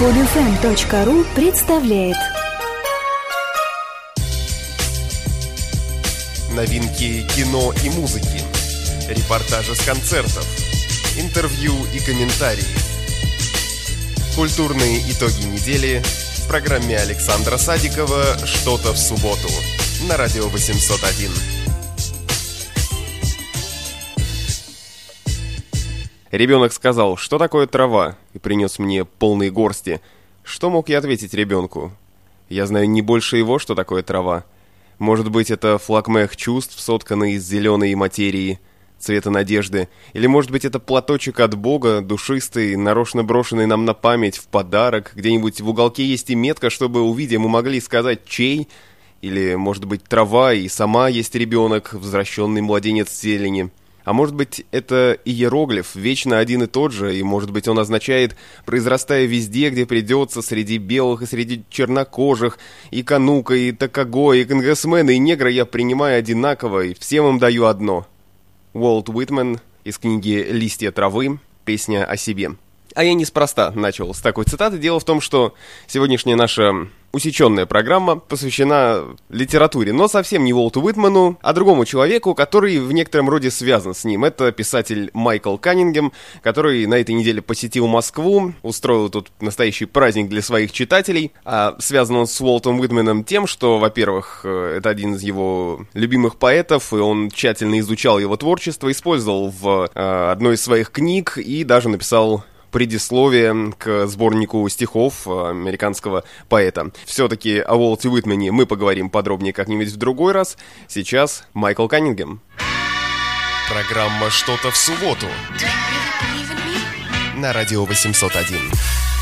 Podfm.ru представляет. Новинки кино и музыки. Репортажи с концертов. Интервью и комментарии. Культурные итоги недели. В программе Александра Садикова «Что-то в субботу» На радио 801 Ребенок сказал, что такое трава, и принес мне полные горсти. Что мог я ответить ребенку? Я знаю не больше его, что такое трава. Может быть, это флаг моих чувств, сотканный из зеленой материи, цвета надежды. Или, может быть, это платочек от Бога, душистый, нарочно брошенный нам на память, в подарок. Где-нибудь в уголке есть и метка, чтобы, увидя, мы могли сказать «чей?» Или, может быть, трава, и сама есть ребенок, возвращенный младенец зелени. А может быть, это иероглиф, вечно один и тот же, и может быть он означает, произрастая везде, где придется, среди белых и среди чернокожих, и канука, и такаго, и конгрессмена, и негра я принимаю одинаково, и всем им даю одно. Уолт Уитмен из книги «Листья травы. Песня о себе». А я неспроста начал с такой цитаты. Дело в том, что сегодняшняя наша усеченная программа посвящена литературе, но совсем не Уолту Уитману, а другому человеку, который в некотором роде связан с ним. Это писатель Майкл Каннингем, который на этой неделе посетил Москву, устроил тут настоящий праздник для своих читателей. А связан он с Уолтом Уитманом тем, что, во-первых, э, это один из его любимых поэтов, и он тщательно изучал его творчество, использовал в э, одной из своих книг и даже написал предисловие к сборнику стихов американского поэта. Все-таки о Уолте Уитмене мы поговорим подробнее как-нибудь в другой раз. Сейчас Майкл Каннингем. Программа «Что-то в субботу» на радио 801.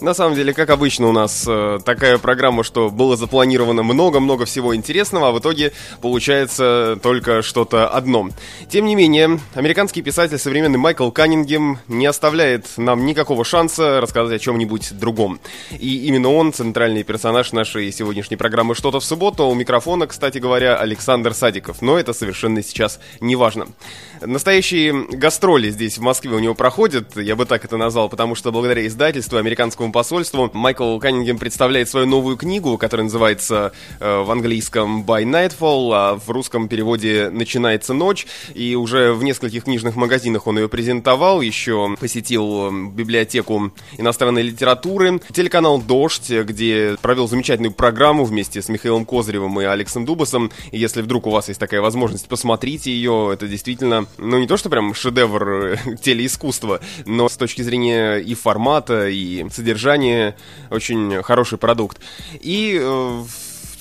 На самом деле, как обычно у нас э, такая программа, что было запланировано много-много всего интересного, а в итоге получается только что-то одно. Тем не менее, американский писатель современный Майкл Каннингем не оставляет нам никакого шанса рассказать о чем-нибудь другом. И именно он центральный персонаж нашей сегодняшней программы «Что-то в субботу». У микрофона, кстати говоря, Александр Садиков. Но это совершенно сейчас не важно. Настоящие гастроли здесь в Москве у него проходят, я бы так это назвал, потому что благодаря издательству американскому американскому посольству. Майкл Каннингем представляет свою новую книгу, которая называется э, в английском «By Nightfall», а в русском переводе «Начинается ночь». И уже в нескольких книжных магазинах он ее презентовал, еще посетил э, библиотеку иностранной литературы, телеканал «Дождь», где провел замечательную программу вместе с Михаилом Козыревым и Алексом Дубасом. И если вдруг у вас есть такая возможность, посмотрите ее. Это действительно, ну не то что прям шедевр э, телеискусства, но с точки зрения и формата, и содержания содержание, очень хороший продукт. И э,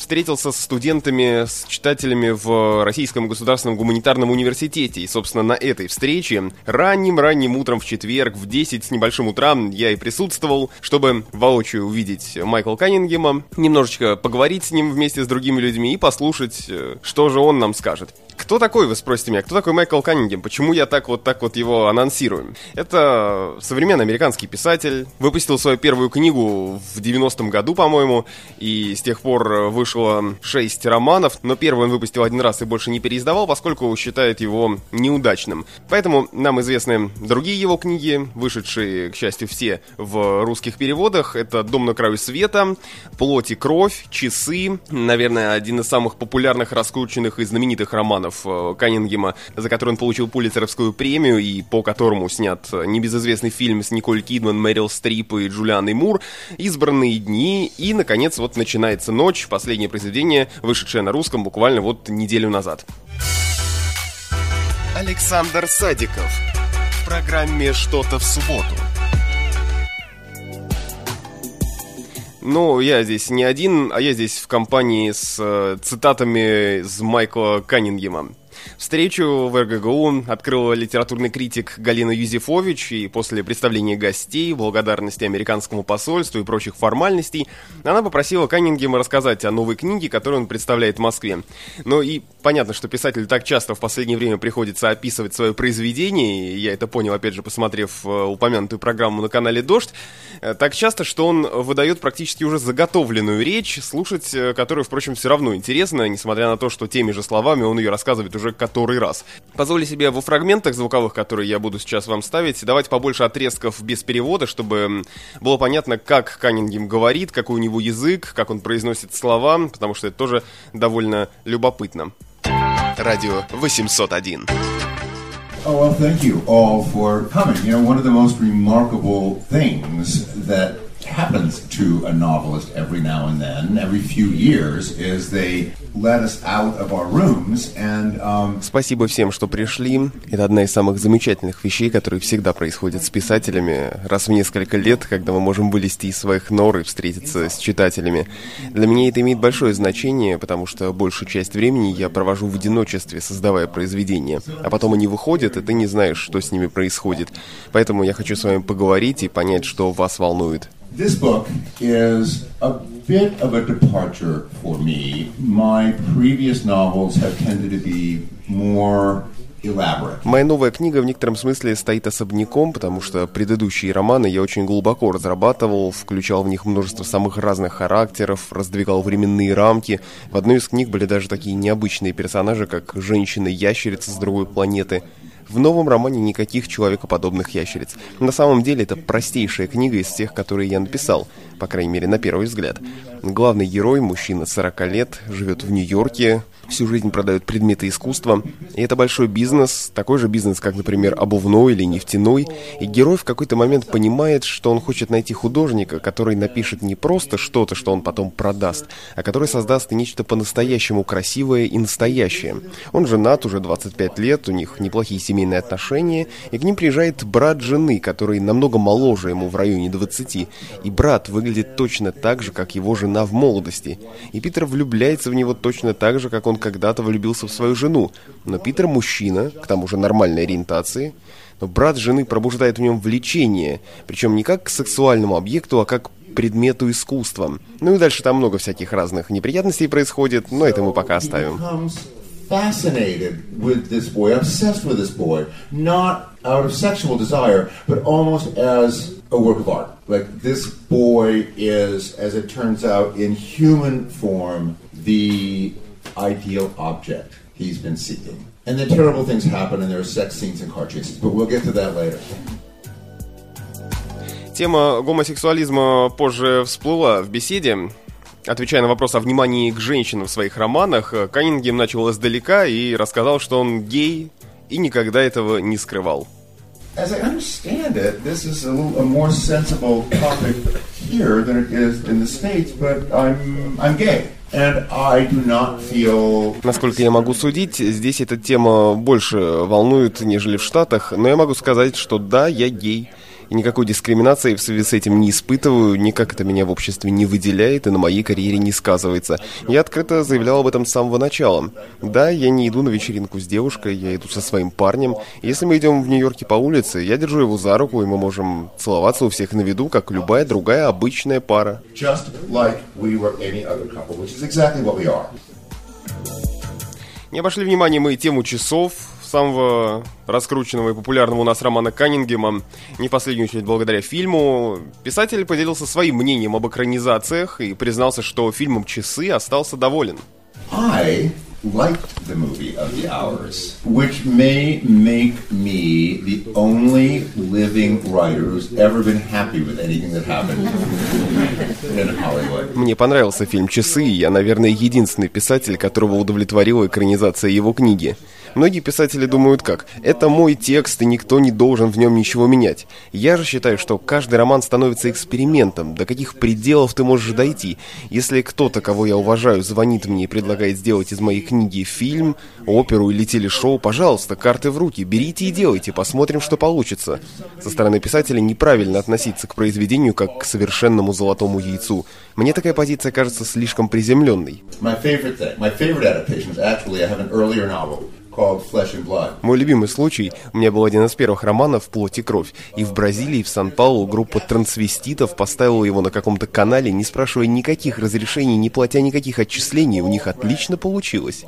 встретился с студентами, с читателями в Российском государственном гуманитарном университете. И, собственно, на этой встрече ранним-ранним утром в четверг в 10 с небольшим утра я и присутствовал, чтобы воочию увидеть Майкла Каннингема, немножечко поговорить с ним вместе с другими людьми и послушать, э, что же он нам скажет. Кто такой, вы спросите меня, кто такой Майкл Каннингем? Почему я так вот так вот его анонсирую? Это современный американский писатель, выпустил свою первую книгу в 90-м году, по-моему, и с тех пор вышло 6 романов, но первый он выпустил один раз и больше не переиздавал, поскольку считает его неудачным. Поэтому нам известны другие его книги, вышедшие, к счастью, все в русских переводах. Это «Дом на краю света», «Плоть и кровь», «Часы», наверное, один из самых популярных, раскрученных и знаменитых романов э, Каннингема, за который он получил Пулитцеровскую премию и по которому снят небезызвестный фильм с Николь Кидман, Мэрил Стрип и Джулианой Мур, «Избранные дни» и, наконец, вот начинается ночь, последнее произведение, вышедшее на русском буквально вот неделю назад. Александр Садиков в программе «Что-то в субботу». Ну, я здесь не один, а я здесь в компании с э, цитатами из Майкла Каннингема. Встречу в РГГУ открыла литературный критик Галина Юзефович, и после представления гостей, благодарности американскому посольству и прочих формальностей, она попросила Каннингема рассказать о новой книге, которую он представляет в Москве. Ну и понятно, что писатель так часто в последнее время приходится описывать свое произведение, и я это понял, опять же, посмотрев э, упомянутую программу на канале «Дождь», э, так часто, что он выдает практически уже заготовленную речь, слушать э, которую, впрочем, все равно интересно, несмотря на то, что теми же словами он ее рассказывает уже уже который раз. Позволю себе во фрагментах звуковых, которые я буду сейчас вам ставить, давать побольше отрезков без перевода, чтобы было понятно, как Каннингем говорит, какой у него язык, как он произносит слова, потому что это тоже довольно любопытно. Радио 801. Oh, well, thank you all for coming. You know, one of the most remarkable things that happens to a novelist every now and then, every few years, is they let us out of our rooms and... Um... Спасибо всем, что пришли. Это одна из самых замечательных вещей, которые всегда происходят с писателями раз в несколько лет, когда мы можем вылезти из своих нор и встретиться с читателями. Для меня это имеет большое значение, потому что большую часть времени я провожу в одиночестве, создавая произведения. А потом они выходят, и ты не знаешь, что с ними происходит. Поэтому я хочу с вами поговорить и понять, что вас волнует. This book is a bit of a departure for me. My previous novels have tended to be more Моя новая книга в некотором смысле стоит особняком, потому что предыдущие романы я очень глубоко разрабатывал, включал в них множество самых разных характеров, раздвигал временные рамки. В одной из книг были даже такие необычные персонажи, как женщина-ящерица с другой планеты – в новом романе никаких человекоподобных ящериц. На самом деле это простейшая книга из тех, которые я написал, по крайней мере на первый взгляд. Главный герой, мужчина 40 лет, живет в Нью-Йорке, всю жизнь продают предметы искусства. И это большой бизнес, такой же бизнес, как, например, обувной или нефтяной. И герой в какой-то момент понимает, что он хочет найти художника, который напишет не просто что-то, что он потом продаст, а который создаст нечто по-настоящему красивое и настоящее. Он женат уже 25 лет, у них неплохие семейные отношения, и к ним приезжает брат жены, который намного моложе ему в районе 20. И брат выглядит точно так же, как его жена в молодости. И Питер влюбляется в него точно так же, как он когда-то влюбился в свою жену, но Питер мужчина, к тому же нормальной ориентации, но брат жены пробуждает в нем влечение, причем не как к сексуальному объекту, а как предмету искусства. Ну и дальше там много всяких разных неприятностей происходит, но это мы пока оставим. fascinated with this boy, obsessed with this boy, not out of sexual desire, but almost as a work of art. Like this boy is, as it turns out, in human form, the ideal object he's been seeking. And then terrible things happen, and there are sex scenes and car chases, but we'll get to that later. Тема гомосексуализма позже всплыла в беседе. Отвечая на вопрос о внимании к женщинам в своих романах, Каннингем начал издалека и рассказал, что он гей и никогда этого не скрывал. As I understand it, this is a, little, a more sensible topic here than it is in the States, but I'm, I'm gay. Насколько я могу судить, здесь эта тема больше волнует, нежели в Штатах, но я могу сказать, что да, я гей и никакой дискриминации в связи с этим не испытываю, никак это меня в обществе не выделяет и на моей карьере не сказывается. Я открыто заявлял об этом с самого начала. Да, я не иду на вечеринку с девушкой, я иду со своим парнем. Если мы идем в Нью-Йорке по улице, я держу его за руку, и мы можем целоваться у всех на виду, как любая другая обычная пара. Не обошли вниманием и тему часов, самого раскрученного и популярного у нас романа Каннингема, не в последнюю очередь благодаря фильму, писатель поделился своим мнением об экранизациях и признался, что фильмом «Часы» остался доволен. I liked the movie of the hours, which may make me the only living writer who's ever been happy with anything that happened in Hollywood. Мне понравился фильм «Часы», и я, наверное, единственный писатель, которого удовлетворила экранизация его книги. Многие писатели думают как? Это мой текст, и никто не должен в нем ничего менять. Я же считаю, что каждый роман становится экспериментом. До каких пределов ты можешь дойти? Если кто-то, кого я уважаю, звонит мне и предлагает сделать из моей книги фильм, оперу или телешоу, пожалуйста, карты в руки, берите и делайте, посмотрим, что получится. Со стороны писателя неправильно относиться к произведению как к совершенному золотому яйцу. Мне такая позиция кажется слишком приземленной. My favorite thing, my favorite adaptation is actually I have an earlier novel мой любимый случай, у меня был один из первых романов «Плоть и кровь», и в Бразилии, в Сан-Паулу группа трансвеститов поставила его на каком-то канале, не спрашивая никаких разрешений, не платя никаких отчислений, у них отлично получилось.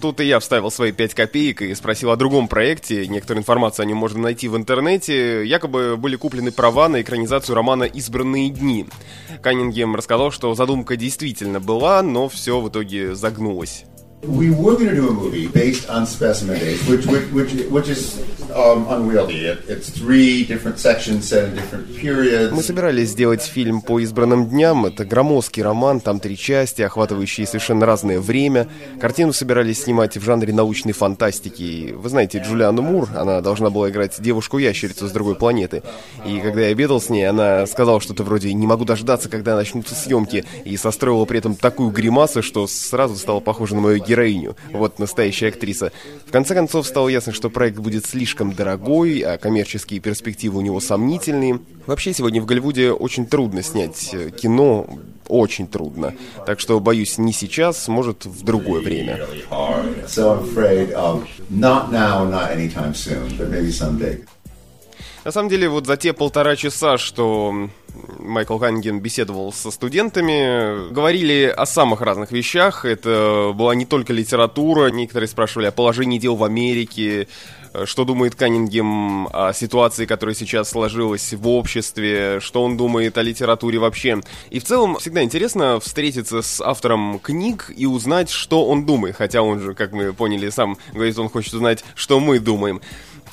Тут и я вставил свои 5 копеек и спросил о другом проекте. Некоторую информацию о нем можно найти в интернете. Якобы были куплены права на экранизацию романа «Избранные дни». Каннингем рассказал, что задумка действительно была, но все в итоге загнулось. We were going to do a movie based on Specimen Days, which which which, which is um, unwieldy. It, it's three different sections set in different periods. Мы собирались сделать фильм по избранным дням. Это громоздкий роман, там три части, охватывающие совершенно разное время. Картину собирались снимать в жанре научной фантастики. Вы знаете, Джулиану Мур, она должна была играть девушку-ящерицу с другой планеты. И когда я обедал с ней, она сказала что-то вроде «не могу дождаться, когда начнутся съемки», и состроила при этом такую гримасу, что сразу стало похоже на мою героиню. Вот настоящая актриса. В конце концов, стало ясно, что проект будет слишком дорогой, а коммерческие перспективы у него сомнительные. Вообще, сегодня в Голливуде очень трудно снять э, кино, очень трудно. Так что, боюсь, не сейчас, может, в другое время. На самом деле, вот за те полтора часа, что Майкл Ханниген беседовал со студентами, говорили о самых разных вещах. Это была не только литература, некоторые спрашивали о положении дел в Америке, что думает Каннингем о ситуации, которая сейчас сложилась в обществе, что он думает о литературе вообще. И в целом всегда интересно встретиться с автором книг и узнать, что он думает, хотя он же, как мы поняли, сам говорит, он хочет узнать, что мы думаем.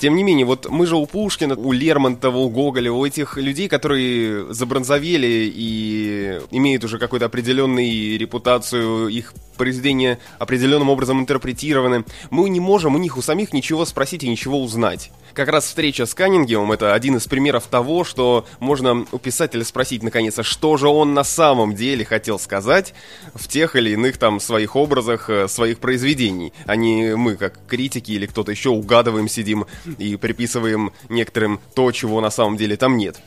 Тем не менее, вот мы же у Пушкина, у Лермонтова, у Гоголя, у этих людей, которые забронзовели и имеют уже какую-то определенную репутацию, их произведения определенным образом интерпретированы, мы не можем у них у самих ничего спросить и ничего узнать. Как раз встреча с Каннингемом это один из примеров того, что можно у писателя спросить наконец, а что же он на самом деле хотел сказать в тех или иных там своих образах, э, своих произведений, а не мы, как критики или кто-то еще, угадываем, сидим и приписываем некоторым то, чего на самом деле там нет.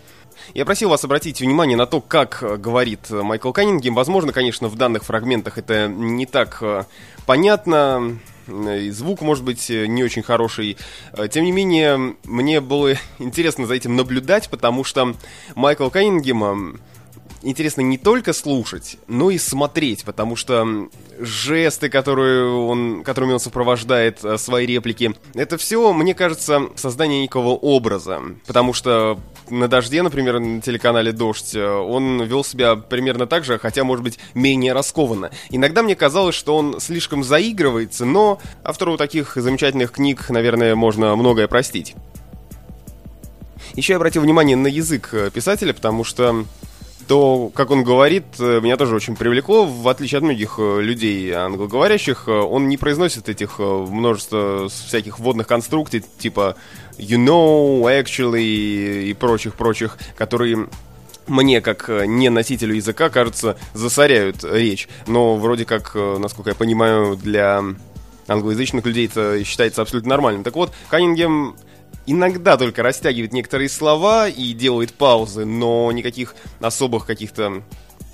Я просил вас обратить внимание на то, как э, говорит Майкл Каннингем. Возможно, конечно, в данных фрагментах это не так э, понятно, и звук, может быть, не очень хороший. Э, тем не менее, мне было интересно за этим наблюдать, потому что Майкл Каннингем интересно не только слушать, но и смотреть, потому что жесты, которые он, которыми он сопровождает э, свои реплики, это все, мне кажется, создание некого образа. Потому что на «Дожде», например, на телеканале «Дождь», э, он вел себя примерно так же, хотя, может быть, менее раскованно. Иногда мне казалось, что он слишком заигрывается, но автору таких замечательных книг, наверное, можно многое простить. Еще я обратил внимание на язык э, писателя, потому что то, как он говорит, э, меня тоже очень привлекло. В отличие от многих э, людей англоговорящих, э, он не произносит этих множество всяких вводных конструкций, типа you know, actually и прочих-прочих, которые мне, как не носителю языка, кажется, засоряют речь. Но вроде как, насколько я понимаю, для англоязычных людей это считается абсолютно нормальным. Так вот, Каннингем иногда только растягивает некоторые слова и делает паузы, но никаких особых каких-то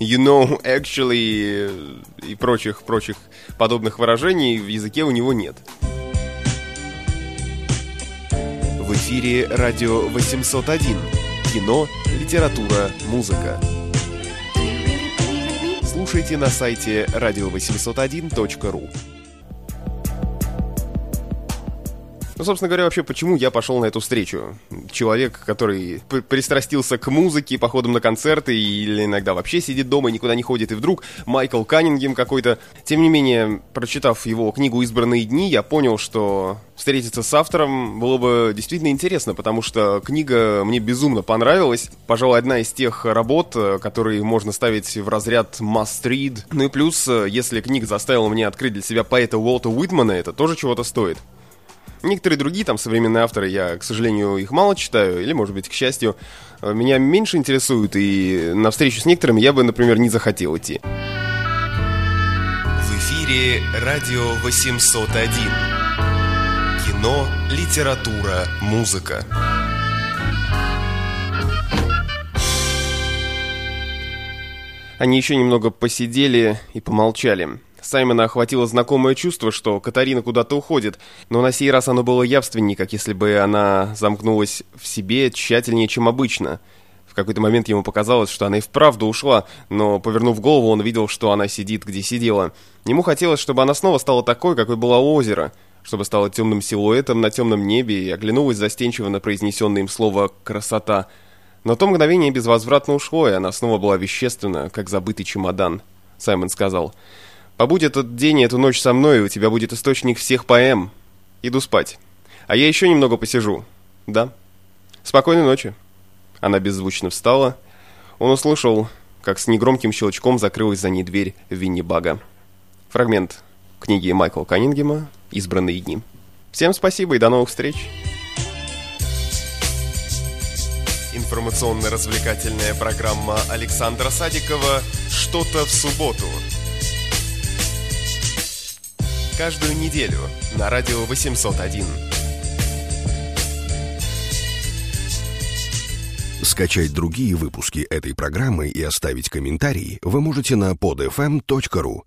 you know, actually и прочих, прочих подобных выражений в языке у него нет. В эфире радио 801. Кино, литература, музыка. Слушайте на сайте radio801.ru. Ну, собственно говоря, вообще, почему я пошел на эту встречу? Человек, который пристрастился к музыке, походам на концерты, или иногда вообще сидит дома и никуда не ходит, и вдруг Майкл Каннингем какой-то. Тем не менее, прочитав его книгу «Избранные дни», я понял, что встретиться с автором было бы действительно интересно, потому что книга мне безумно понравилась. Пожалуй, одна из тех работ, которые можно ставить в разряд must read. Ну и плюс, если книга заставила меня открыть для себя поэта Уолта Уитмана, это тоже чего-то стоит. Некоторые другие там современные авторы, я, к сожалению, их мало читаю, или, может быть, к счастью, э, меня меньше интересуют, и на встречу с некоторыми я бы, например, не захотел идти. В эфире радио 801. Кино, литература, музыка. Они еще немного посидели и помолчали. Саймона охватило знакомое чувство, что Катарина куда-то уходит, но на сей раз оно было явственнее, как если бы она замкнулась в себе тщательнее, чем обычно. В какой-то момент ему показалось, что она и вправду ушла, но, повернув голову, он видел, что она сидит, где сидела. Ему хотелось, чтобы она снова стала такой, какой была у озера, чтобы стала темным силуэтом на темном небе и оглянулась застенчиво на произнесенное им слово «красота». Но то мгновение безвозвратно ушло, и она снова была вещественна, как забытый чемодан, Саймон сказал. Побудь этот день и эту ночь со мной, у тебя будет источник всех поэм. Иду спать. А я еще немного посижу. Да. Спокойной ночи. Она беззвучно встала. Он услышал, как с негромким щелчком закрылась за ней дверь Винни-Бага. Фрагмент книги Майкла Каннингема «Избранные дни». Всем спасибо и до новых встреч! Информационно-развлекательная программа Александра Садикова «Что-то в субботу». Каждую неделю на радио 801. Скачать другие выпуски этой программы и оставить комментарии вы можете на podfm.ru.